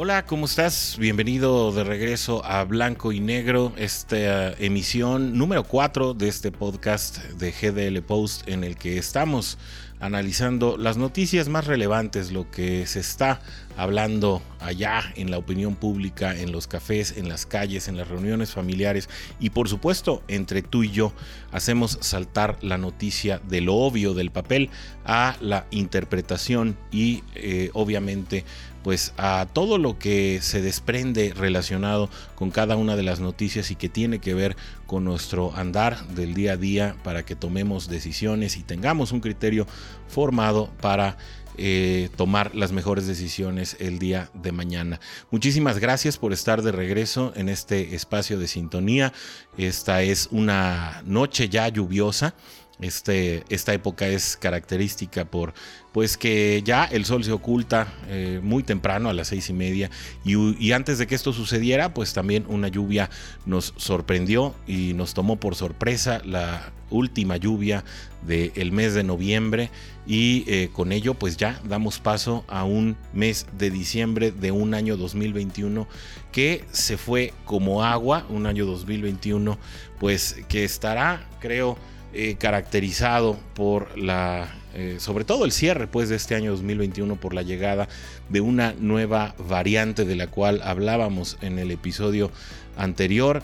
Hola, ¿cómo estás? Bienvenido de regreso a Blanco y Negro, esta emisión número 4 de este podcast de GDL Post en el que estamos analizando las noticias más relevantes, lo que se está hablando allá en la opinión pública, en los cafés, en las calles, en las reuniones familiares. Y por supuesto entre tú y yo hacemos saltar la noticia de lo obvio del papel a la interpretación y eh, obviamente pues a todo lo que se desprende relacionado con cada una de las noticias y que tiene que ver con nuestro andar del día a día para que tomemos decisiones y tengamos un criterio formado para eh, tomar las mejores decisiones el día de mañana. Muchísimas gracias por estar de regreso en este espacio de sintonía. Esta es una noche ya lluviosa. Este, esta época es característica por pues que ya el sol se oculta eh, muy temprano a las seis y media y, antes de que esto sucediera pues también una lluvia nos sorprendió y nos tomó por sorpresa la última lluvia del mes de noviembre y eh, con ello pues ya damos paso a un mes de diciembre de un año 2021 que se fue como agua, un año 2021 pues que estará creo eh, caracterizado por la, eh, sobre todo el cierre pues, de este año 2021 por la llegada de una nueva variante de la cual hablábamos en el episodio anterior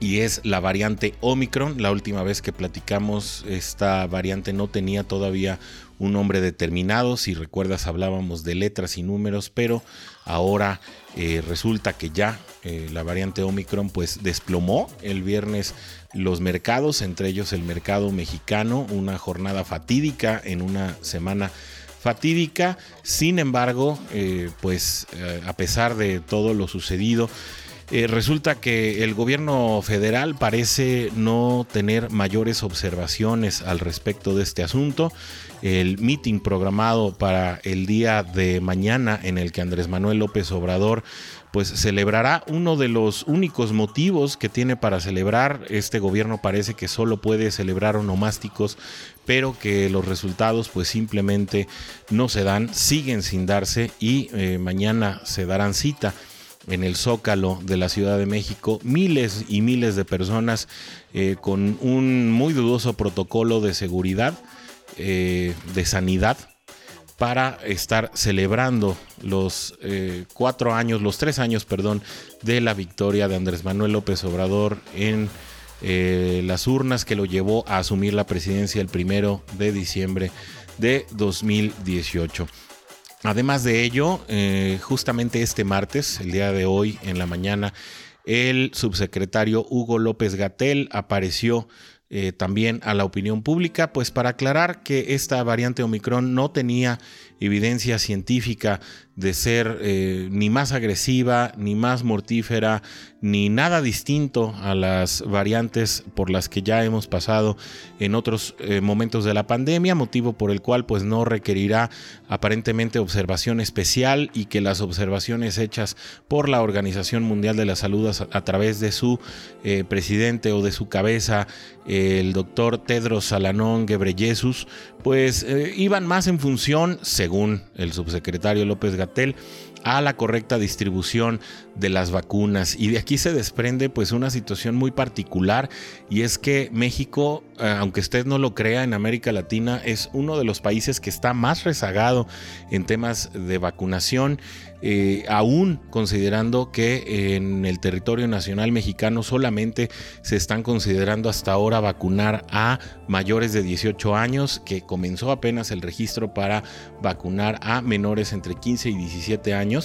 y es la variante Omicron. La última vez que platicamos esta variante no tenía todavía un nombre determinado. Si recuerdas hablábamos de letras y números, pero ahora eh, resulta que ya la variante Omicron pues desplomó el viernes los mercados, entre ellos el mercado mexicano, una jornada fatídica en una semana fatídica. Sin embargo, eh, pues eh, a pesar de todo lo sucedido, eh, resulta que el gobierno federal parece no tener mayores observaciones al respecto de este asunto. El meeting programado para el día de mañana en el que Andrés Manuel López Obrador pues celebrará uno de los únicos motivos que tiene para celebrar. Este gobierno parece que solo puede celebrar onomásticos, pero que los resultados pues simplemente no se dan, siguen sin darse y eh, mañana se darán cita en el Zócalo de la Ciudad de México, miles y miles de personas eh, con un muy dudoso protocolo de seguridad, eh, de sanidad, para estar celebrando los eh, cuatro años, los tres años, perdón, de la victoria de Andrés Manuel López Obrador en las urnas que lo llevó a asumir la presidencia el primero de diciembre de 2018. Además de ello, eh, justamente este martes, el día de hoy, en la mañana, el subsecretario Hugo López Gatel apareció eh, también a la opinión pública, pues para aclarar que esta variante Omicron no tenía evidencia científica de ser eh, ni más agresiva, ni más mortífera, ni nada distinto a las variantes por las que ya hemos pasado en otros eh, momentos de la pandemia, motivo por el cual pues no requerirá aparentemente observación especial y que las observaciones hechas por la Organización Mundial de la Salud a, través de su eh, presidente o de su cabeza, el doctor Tedros Salanón Ghebreyesus, pues iban más en función, según el subsecretario López Gatel, a la correcta distribución de las vacunas. Y de aquí se desprende pues una situación muy particular y es que México, eh, aunque usted no lo crea, en América Latina es uno de los países que está más rezagado en temas de vacunación. Eh, aún considerando que en el territorio nacional mexicano solamente se están considerando hasta ahora vacunar a mayores de 18 años, que comenzó apenas el registro para vacunar a menores entre 15 y 17 años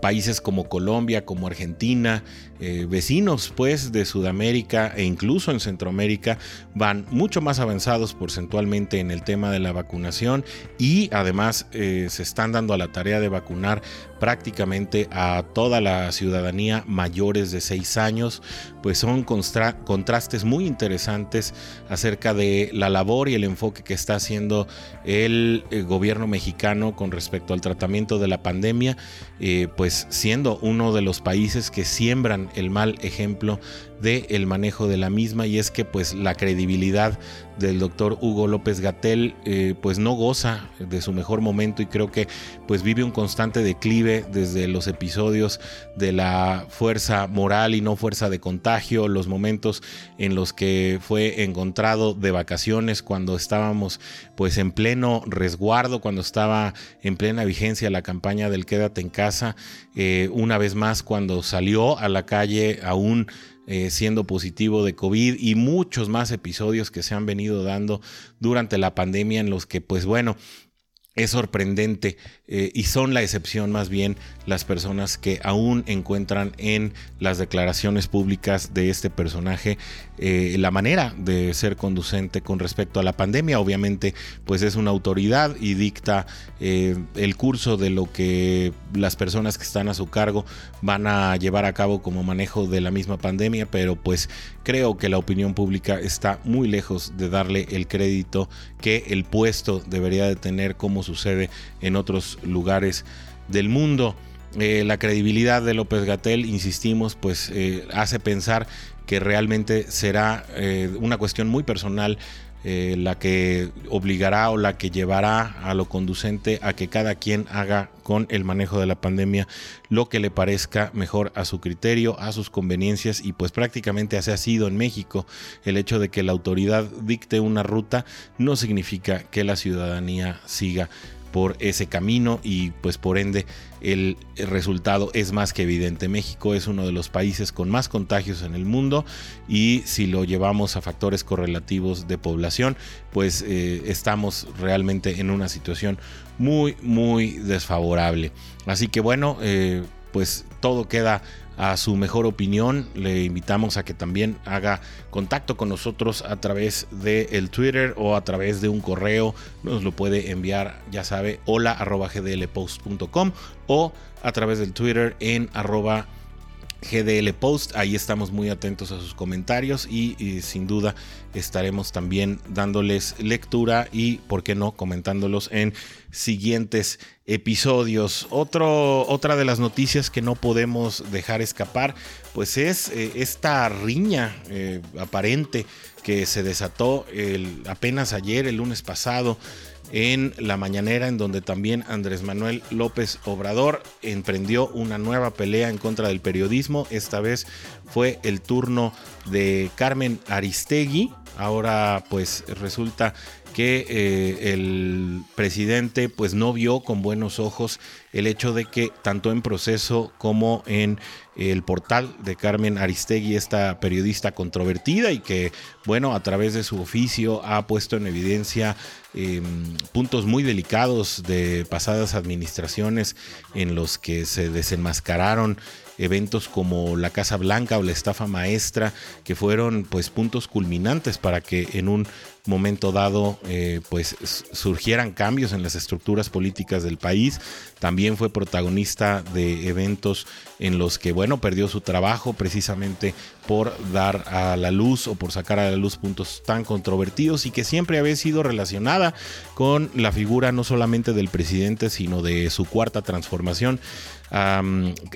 países como Colombia, como Argentina, eh, vecinos pues de Sudamérica e incluso en Centroamérica van mucho más avanzados porcentualmente en el tema de la vacunación y además eh, se están dando a la tarea de vacunar prácticamente a toda la ciudadanía mayores de 6 años, pues son contrastes muy interesantes acerca de la labor y el enfoque que está haciendo el, gobierno mexicano con respecto al tratamiento de la pandemia, eh, pues siendo uno de los países que siembran el mal ejemplo del el manejo de la misma y es que pues la credibilidad del doctor Hugo López Gatel eh, pues no goza de su mejor momento y creo que pues vive un constante declive desde los episodios de la fuerza moral y no fuerza de contagio, los momentos en los que fue encontrado de vacaciones cuando estábamos pues en pleno resguardo, cuando estaba en plena vigencia la campaña del quédate en casa, eh, una vez más cuando salió a la calle aún eh, siendo positivo de COVID y muchos más episodios que se han venido dando durante la pandemia en los que pues bueno, es sorprendente eh, y son la excepción más bien las personas que aún encuentran en las declaraciones públicas de este personaje eh, la manera de ser conducente con respecto a la pandemia. Obviamente pues es una autoridad y dicta eh, el curso de lo que las personas que están a su cargo van a llevar a cabo como manejo de la misma pandemia, pero pues creo que la opinión pública está muy lejos de darle el crédito que el puesto debería de tener como sucede en otros lugares del mundo. Eh, la credibilidad de López Gatel, insistimos, pues eh, hace pensar que realmente será eh, una cuestión muy personal la que obligará o la que llevará a lo conducente a que cada quien haga con el manejo de la pandemia lo que le parezca mejor a su criterio, a sus conveniencias y pues prácticamente así ha sido en México. El hecho de que la autoridad dicte una ruta no significa que la ciudadanía siga por ese camino y pues por ende el resultado es más que evidente. México es uno de los países con más contagios en el mundo y si lo llevamos a factores correlativos de población, pues eh, estamos realmente en una situación muy, muy desfavorable. Así que bueno, eh, pues todo queda a su mejor opinión. Le invitamos a que también haga contacto con nosotros a través de el Twitter o a través de un correo. Nos lo puede enviar, ya sabe, hola gdlpost.com o a través del Twitter en arroba GDL Post. Ahí estamos muy atentos a sus comentarios y, sin duda estaremos también dándoles lectura y, por qué no, comentándolos en siguientes episodios. Otra de las noticias que no podemos dejar escapar, pues es eh, esta riña eh, aparente que se desató apenas ayer, el lunes pasado, en la mañanera, en donde también Andrés Manuel López Obrador emprendió una nueva pelea en contra del periodismo. Esta vez fue el turno de Carmen Aristegui. Ahora pues resulta que eh, el presidente pues no vio con buenos ojos el hecho de que tanto en proceso como en el portal de Carmen Aristegui, esta periodista controvertida y que, bueno, a través de su oficio ha puesto en evidencia em, puntos muy delicados de pasadas administraciones en los que se desenmascararon eventos como la Casa Blanca o la estafa maestra, que fueron pues puntos culminantes para que en un momento dado eh, pues surgieran cambios en las estructuras políticas del país. También fue protagonista de eventos en los que, bueno, perdió su trabajo precisamente por dar a la luz o por sacar a la luz puntos tan controvertidos y que siempre había sido relacionada con la figura no solamente del presidente, sino de su cuarta transformación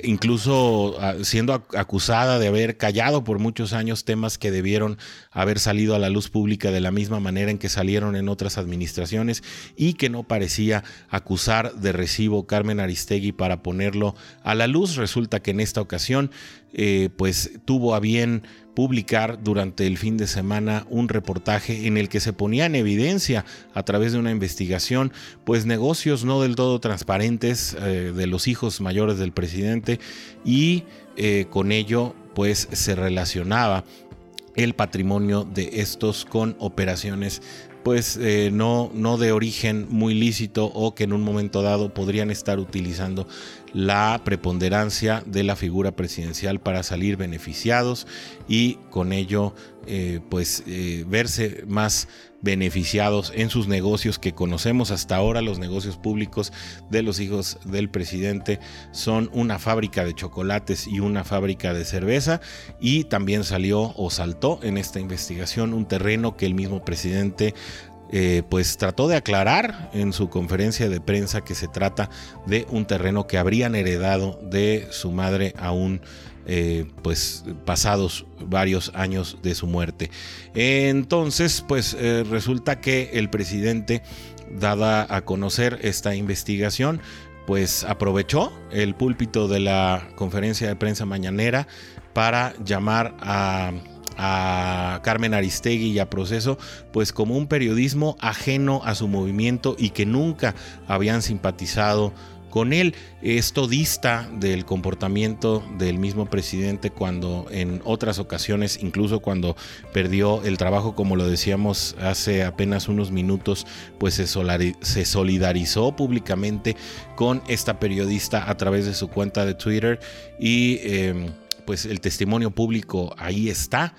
incluso ah, siendo acusada de haber callado por muchos años temas que debieron haber salido a la luz pública de la misma manera en que salieron en otras administraciones y que no parecía acusar de recibo Carmen Aristegui para ponerlo a la luz. Resulta que en esta ocasión eh, pues tuvo a bien publicar durante el fin de semana un reportaje en el que se ponía en evidencia a través de una investigación pues negocios no del todo transparentes eh, de los hijos mayores del presidente y eh, con ello pues se relacionaba el patrimonio de estos con operaciones pues eh, no, no de origen muy lícito o que en un momento dado podrían estar utilizando la preponderancia de la figura presidencial para salir beneficiados y con ello eh, pues eh, verse más beneficiados en sus negocios que conocemos hasta ahora. Los negocios públicos de los hijos del presidente son una fábrica de chocolates y una fábrica de cerveza y también salió o saltó en esta investigación un terreno que el mismo presidente eh, pues trató de aclarar en su conferencia de prensa que se trata de un terreno que habrían heredado de su madre aún eh, pues pasados varios años de su muerte. Entonces, pues eh, resulta que el presidente, dada a conocer esta investigación, pues aprovechó el púlpito de la conferencia de prensa mañanera para llamar a a Carmen Aristegui y a Proceso, pues como un periodismo ajeno a su movimiento y que nunca habían simpatizado con él. Esto dista del comportamiento del mismo presidente cuando en otras ocasiones, incluso cuando perdió el trabajo, como lo decíamos hace apenas unos minutos, pues se, solidarizó públicamente con esta periodista a través de su cuenta de Twitter y em, pues el testimonio público ahí está.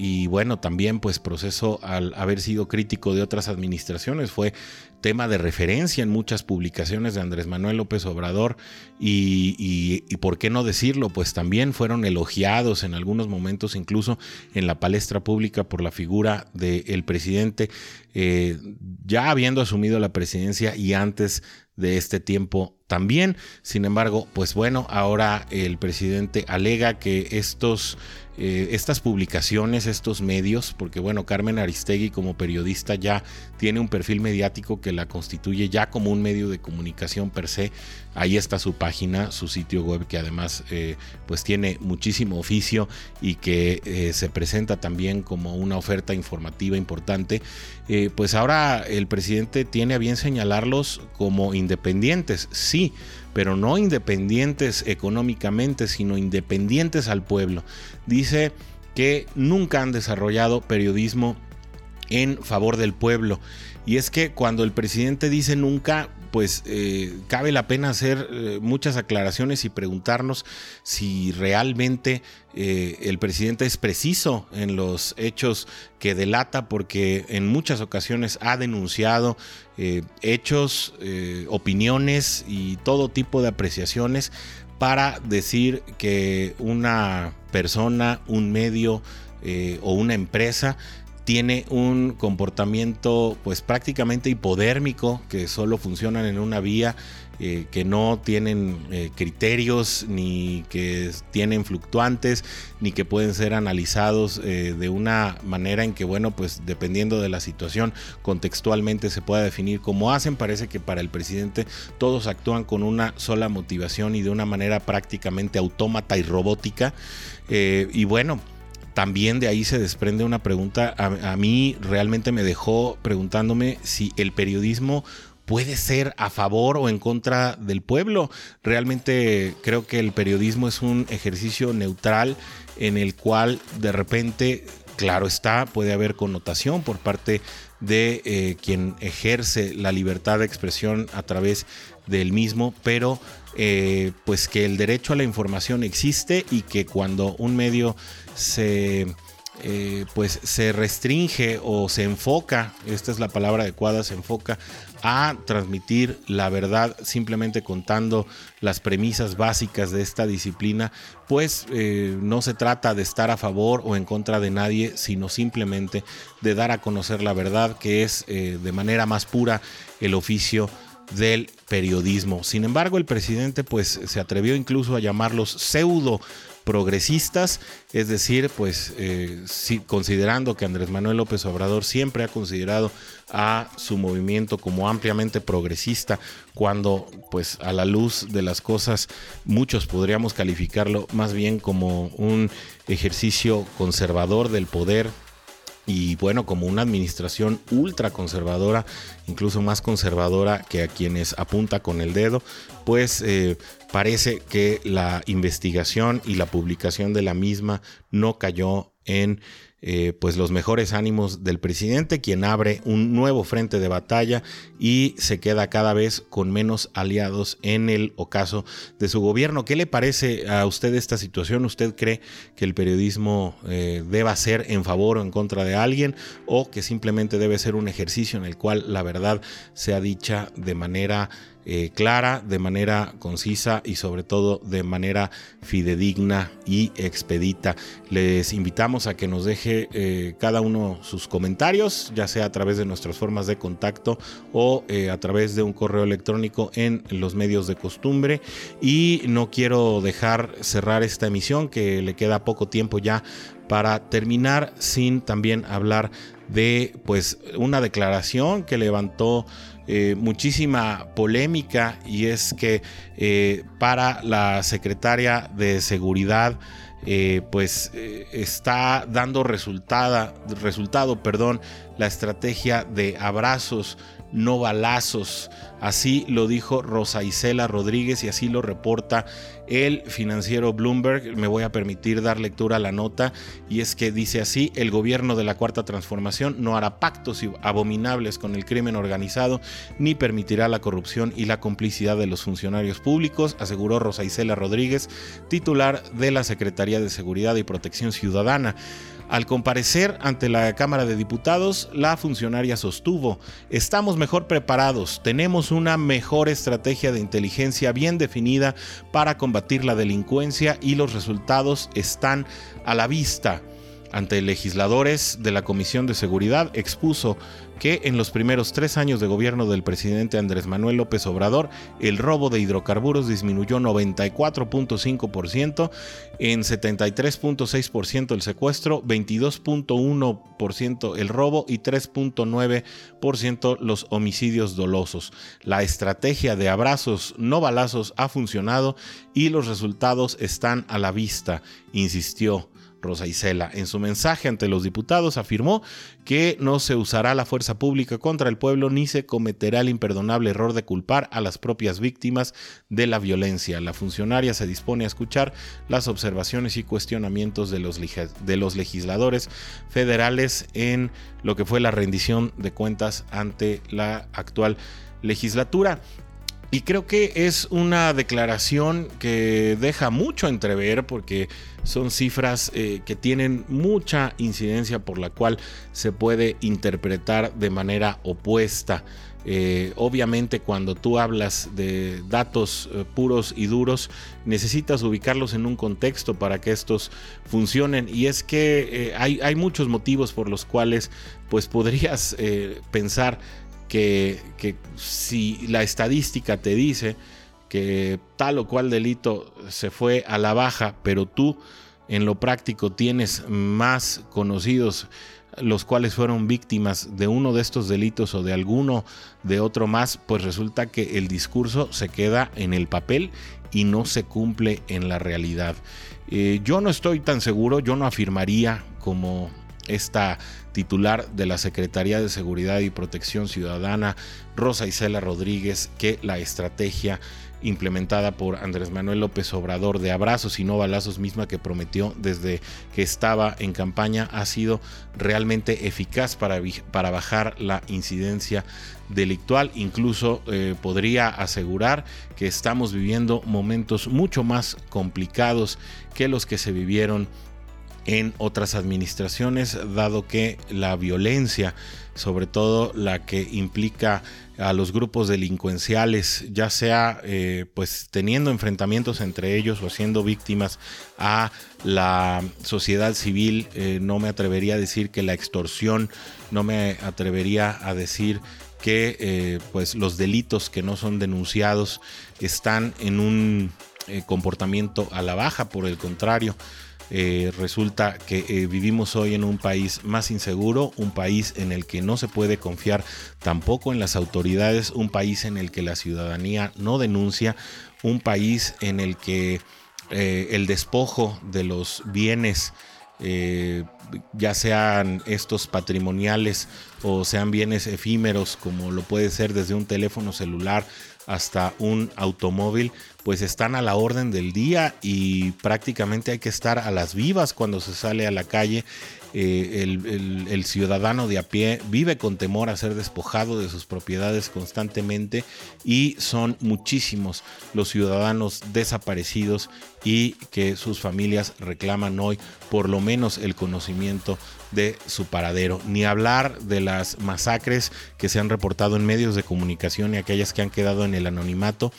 Y bueno, también pues proceso al haber sido crítico de otras administraciones. Fue tema de referencia en muchas publicaciones de Andrés Manuel López Obrador. Y, por qué no decirlo, pues también fueron elogiados en algunos momentos incluso en la palestra pública por la figura del presidente eh, ya habiendo asumido la presidencia y antes de este tiempo también. Sin embargo, pues bueno, ahora el presidente alega que estos eh, estas publicaciones, estos medios, porque bueno, Carmen Aristegui como periodista ya tiene un perfil mediático que la constituye ya como un medio de comunicación per se. Ahí está su página, su sitio web que además eh, pues tiene muchísimo oficio y que eh, se presenta también como una oferta informativa importante. pues ahora el presidente tiene a bien señalarlos como independientes, sí, pero no independientes económicamente, sino independientes al pueblo. Dice que nunca han desarrollado periodismo en favor del pueblo. Y es que cuando el presidente dice nunca, pues eh, cabe la pena hacer eh, muchas aclaraciones y preguntarnos si realmente eh, el presidente es preciso en los hechos que delata, porque en muchas ocasiones ha denunciado hechos, opiniones y todo tipo de apreciaciones para decir que una persona, un medio o una empresa tiene un comportamiento pues prácticamente hipodérmico, que solo funcionan en una vía, eh, que no tienen eh, criterios, ni que tienen fluctuantes, ni que pueden ser analizados eh, de una manera en que, bueno, pues dependiendo de la situación, contextualmente se pueda definir cómo hacen. Parece que para el presidente todos actúan con una sola motivación y de una manera prácticamente autómata y robótica. y bueno, también de ahí se desprende una pregunta, a, mí realmente me dejó preguntándome si el periodismo puede ser a favor o en contra del pueblo. Realmente creo que el periodismo es un ejercicio neutral en el cual de repente, claro está, puede haber connotación por parte de eh, quien ejerce la libertad de expresión a través del mismo, pero eh, pues que el derecho a la información existe y que cuando un medio se, eh, pues se restringe o se enfoca, esta es la palabra adecuada, se enfoca a transmitir la verdad simplemente contando las premisas básicas de esta disciplina, pues eh, no se trata de estar a favor o en contra de nadie, sino simplemente de dar a conocer la verdad, que es de manera más pura el oficio del periodismo. Sin embargo, el presidente pues se atrevió incluso a llamarlos pseudo progresistas, es decir, pues eh, considerando que Andrés Manuel López Obrador siempre ha considerado a su movimiento como ampliamente progresista, cuando pues a la luz de las cosas muchos podríamos calificarlo más bien como un ejercicio conservador del poder y bueno, como una administración ultra conservadora, incluso más conservadora que a quienes apunta con el dedo, pues eh, parece que la investigación y la publicación de la misma no cayó en eh, pues los mejores ánimos del presidente, quien abre un nuevo frente de batalla y se queda cada vez con menos aliados en el ocaso de su gobierno. ¿Qué le parece a usted esta situación? ¿Usted cree que el periodismo eh, deba ser en favor o en contra de alguien o que simplemente debe ser un ejercicio en el cual la verdad sea dicha de manera eh, clara, de manera concisa y sobre todo de manera fidedigna y expedita. Les invitamos a que nos deje eh, cada uno sus comentarios, ya sea a través de nuestras formas de contacto o eh, a través de un correo electrónico en los medios de costumbre. Y no quiero dejar cerrar esta emisión, que le queda poco tiempo ya para terminar sin también hablar de pues una declaración que levantó eh, muchísima polémica y es que eh, para la secretaria de seguridad eh, pues está dando resultado perdón la estrategia de abrazos no balazos. Así lo dijo Rosa Isela Rodríguez y así lo reporta el financiero Bloomberg. Me voy a permitir dar lectura a la nota y es que dice así, el gobierno de la Cuarta Transformación no hará pactos abominables con el crimen organizado ni permitirá la corrupción y la complicidad de los funcionarios públicos, aseguró Rosa Isela Rodríguez, titular de la Secretaría de Seguridad y Protección Ciudadana. Al comparecer ante la Cámara de Diputados, la funcionaria sostuvo, estamos mejor preparados, tenemos una mejor estrategia de inteligencia bien definida para combatir la delincuencia y los resultados están a la vista ante legisladores de la Comisión de Seguridad, expuso que en los primeros tres años de gobierno del presidente Andrés Manuel López Obrador, el robo de hidrocarburos disminuyó 94.5%, en 73.6% el secuestro, 22.1% el robo y 3.9% los homicidios dolosos. La estrategia de abrazos no balazos ha funcionado y los resultados están a la vista, insistió. Rosa Isela. En su mensaje ante los diputados afirmó que no se usará la fuerza pública contra el pueblo ni se cometerá el imperdonable error de culpar a las propias víctimas de la violencia. La funcionaria se dispone a escuchar las observaciones y cuestionamientos de los, de los legisladores federales en lo que fue la rendición de cuentas ante la actual legislatura. Y creo que es una declaración que deja mucho entrever porque son cifras eh, que tienen mucha incidencia por la cual se puede interpretar de manera opuesta. Eh, obviamente cuando tú hablas de datos eh, puros y duros, necesitas ubicarlos en un contexto para que estos funcionen. Y es que hay, hay, muchos motivos por los cuales pues podrías pensar que, si la estadística te dice que tal o cual delito se fue a la baja, pero tú en lo práctico tienes más conocidos los cuales fueron víctimas de uno de estos delitos o de alguno de otro más, pues resulta que el discurso se queda en el papel y no se cumple en la realidad. Eh, yo no estoy tan seguro, yo no afirmaría como esta titular de la Secretaría de Seguridad y Protección Ciudadana, Rosa Isela Rodríguez, que la estrategia implementada por Andrés Manuel López Obrador de abrazos y no balazos misma que prometió desde que estaba en campaña ha sido realmente eficaz para, para bajar la incidencia delictual. Incluso eh, podría asegurar que estamos viviendo momentos mucho más complicados que los que se vivieron en otras administraciones, dado que la violencia, sobre todo la que implica a los grupos delincuenciales, ya sea eh, pues teniendo enfrentamientos entre ellos o siendo víctimas a la sociedad civil, eh, no me atrevería a decir que la extorsión, no me atrevería a decir que eh, pues los delitos que no son denunciados están en un comportamiento a la baja, por el contrario, eh, resulta que eh, vivimos hoy en un país más inseguro, un país en el que no se puede confiar tampoco en las autoridades, un país en el que la ciudadanía no denuncia, un país en el que eh, el despojo de los bienes ya sean estos patrimoniales o sean bienes efímeros como lo puede ser desde un teléfono celular hasta un automóvil, pues están a la orden del día y prácticamente hay que estar a las vivas cuando se sale a la calle eh, el, ciudadano de a pie vive con temor a ser despojado de sus propiedades constantemente y son muchísimos los ciudadanos desaparecidos y que sus familias reclaman hoy por lo menos el conocimiento de su paradero. Ni hablar de las masacres que se han reportado en medios de comunicación y aquellas que han quedado en el anonimato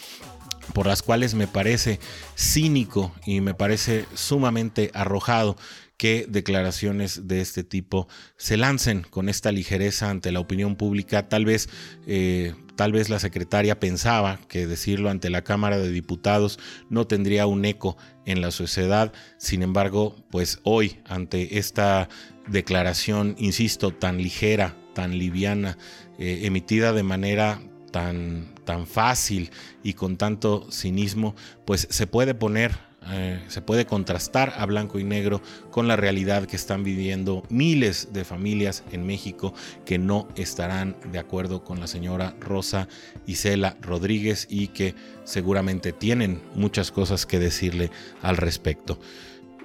por las cuales me parece cínico y me parece sumamente arrojado que declaraciones de este tipo se lancen con esta ligereza ante la opinión pública. Tal vez, eh, tal vez la secretaria pensaba que decirlo ante la Cámara de Diputados no tendría un eco en la sociedad. Sin embargo, pues hoy, ante esta declaración, insisto, tan ligera, tan liviana, eh, emitida de manera tan, tan fácil y con tanto cinismo, pues se puede poner eh, se puede contrastar a blanco y negro con la realidad que están viviendo miles de familias en México que no estarán de acuerdo con la señora Rosa Isela Rodríguez y que seguramente tienen muchas cosas que decirle al respecto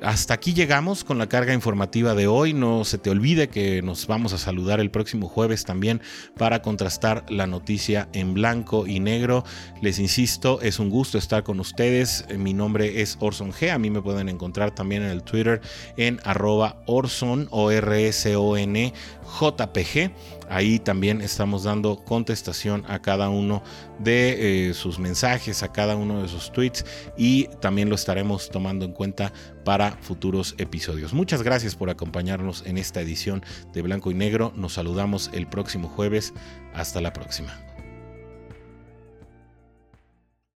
hasta aquí llegamos con la carga informativa de hoy. No se te olvide que nos vamos a saludar el próximo jueves también para contrastar la noticia en blanco y negro. Les insisto, es un gusto estar con ustedes. Mi nombre es Orson G. A mí me pueden encontrar también en el Twitter en arroba Orson o R S O N JPG. Ahí también estamos dando contestación a cada uno de eh, sus mensajes, a cada uno de sus tweets y también lo estaremos tomando en cuenta para futuros episodios. Muchas gracias por acompañarnos en esta edición de Blanco y Negro. Nos saludamos el próximo jueves. Hasta la próxima.